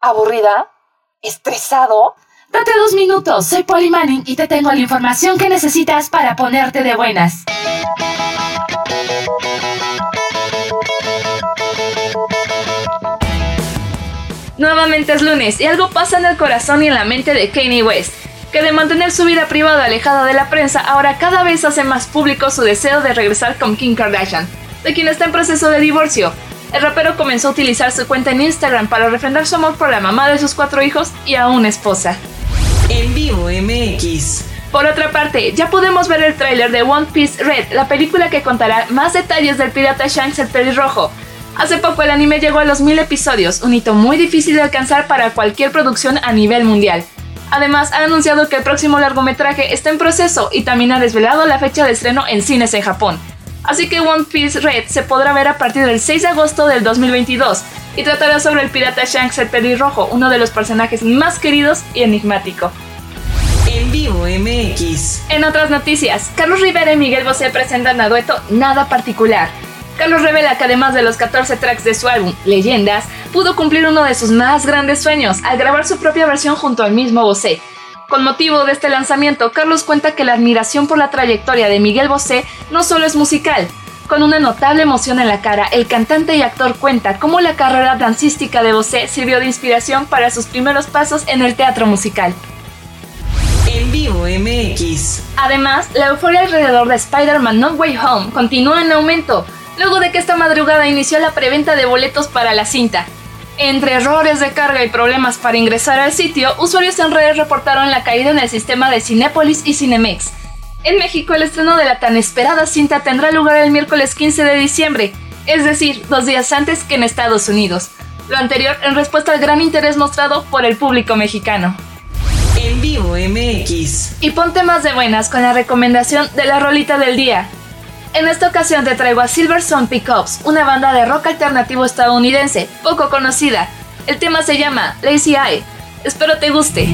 aburrida, estresado. Date dos minutos, soy Polly Manning y te tengo la información que necesitas para ponerte de buenas. Nuevamente es lunes y algo pasa en el corazón y en la mente de Kanye West, que de mantener su vida privada alejada de la prensa, ahora cada vez hace más público su deseo de regresar con Kim Kardashian, de quien está en proceso de divorcio. El rapero comenzó a utilizar su cuenta en Instagram para refrendar su amor por la mamá de sus cuatro hijos y a una esposa. En vivo MX. Por otra parte, ya podemos ver el tráiler de One Piece Red, la película que contará más detalles del pirata Shanks el pelirrojo. Hace poco el anime llegó a los mil episodios, un hito muy difícil de alcanzar para cualquier producción a nivel mundial. Además, ha anunciado que el próximo largometraje está en proceso y también ha desvelado la fecha de estreno en cines en Japón. Así que One Piece Red se podrá ver a partir del 6 de agosto del 2022 y tratará sobre el pirata Shanks el pelirrojo, uno de los personajes más queridos y enigmático. En vivo MX. En otras noticias, Carlos Rivera y Miguel Bosé presentan a dueto Nada Particular. Carlos revela que además de los 14 tracks de su álbum Leyendas, pudo cumplir uno de sus más grandes sueños al grabar su propia versión junto al mismo Bosé. Con motivo de este lanzamiento, Carlos cuenta que la admiración por la trayectoria de Miguel Bosé no solo es musical, con una notable emoción en la cara, el cantante y actor cuenta cómo la carrera dancística de Bosé sirvió de inspiración para sus primeros pasos en el teatro musical. En vivo MX. Además, la euforia alrededor de Spider-Man No Way Home continúa en aumento, luego de que esta madrugada inició la preventa de boletos para la cinta. Entre errores de carga y problemas para ingresar al sitio, usuarios en redes reportaron la caída en el sistema de Cinépolis y Cinemex. En México, el estreno de la tan esperada cinta tendrá lugar el miércoles 15 de diciembre, es decir, dos días antes que en Estados Unidos. Lo anterior en respuesta al gran interés mostrado por el público mexicano. En vivo MX. Y ponte más de buenas con la recomendación de la rolita del día. En esta ocasión te traigo a Silver Sun Pickups, una banda de rock alternativo estadounidense, poco conocida. El tema se llama Lazy Eye. Espero te guste.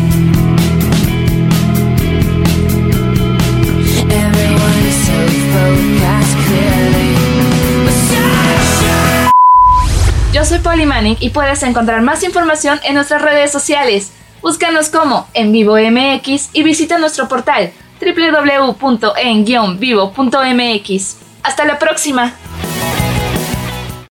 Yo soy Polly Manning y puedes encontrar más información en nuestras redes sociales. Búscanos como En Vivo MX y visita nuestro portal www.en-vivo.mx. Hasta la próxima.